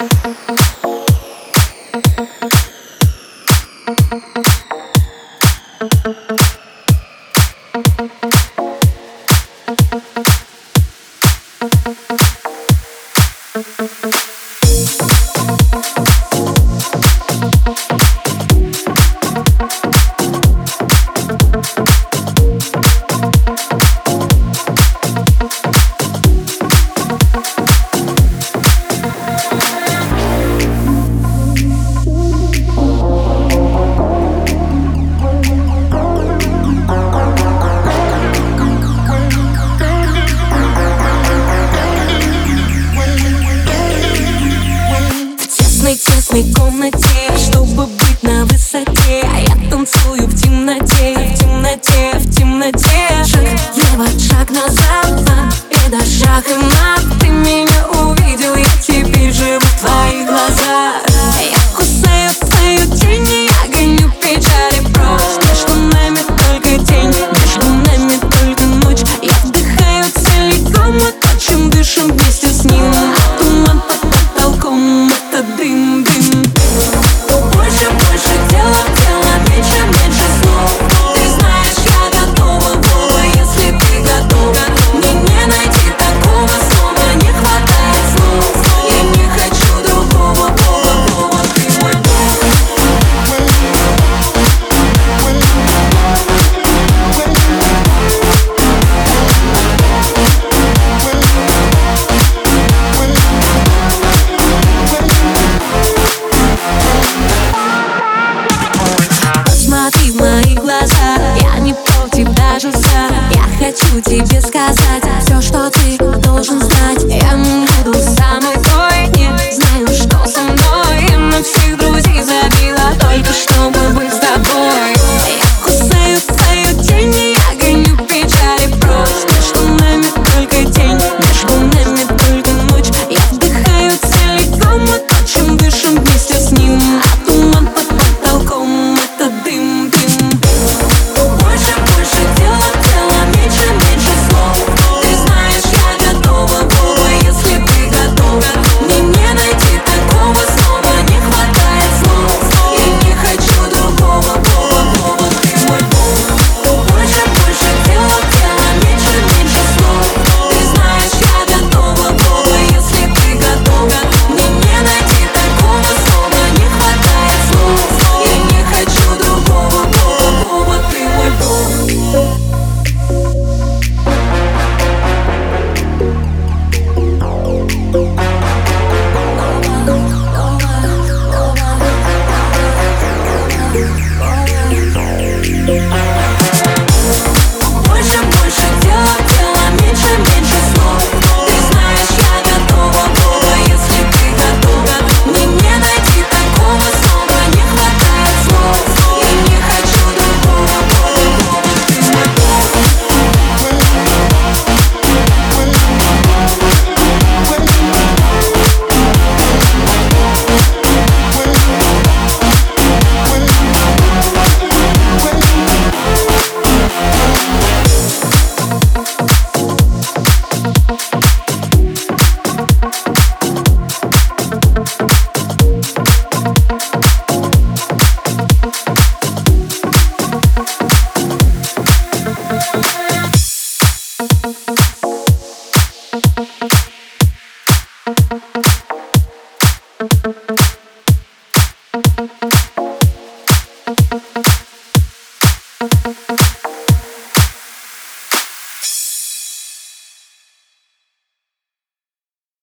Thank you. тесной комнате Чтобы быть на высоте. А я танцую в темноте В темноте, в темноте. Шаг влево, шаг назад Два, шаг и мат. Ты меня увидел, я теперь живу в твоих глазах. А я кусаю тень Я печали. Прочь нами только тень Между нами только ночь. Я вдыхаю целиком от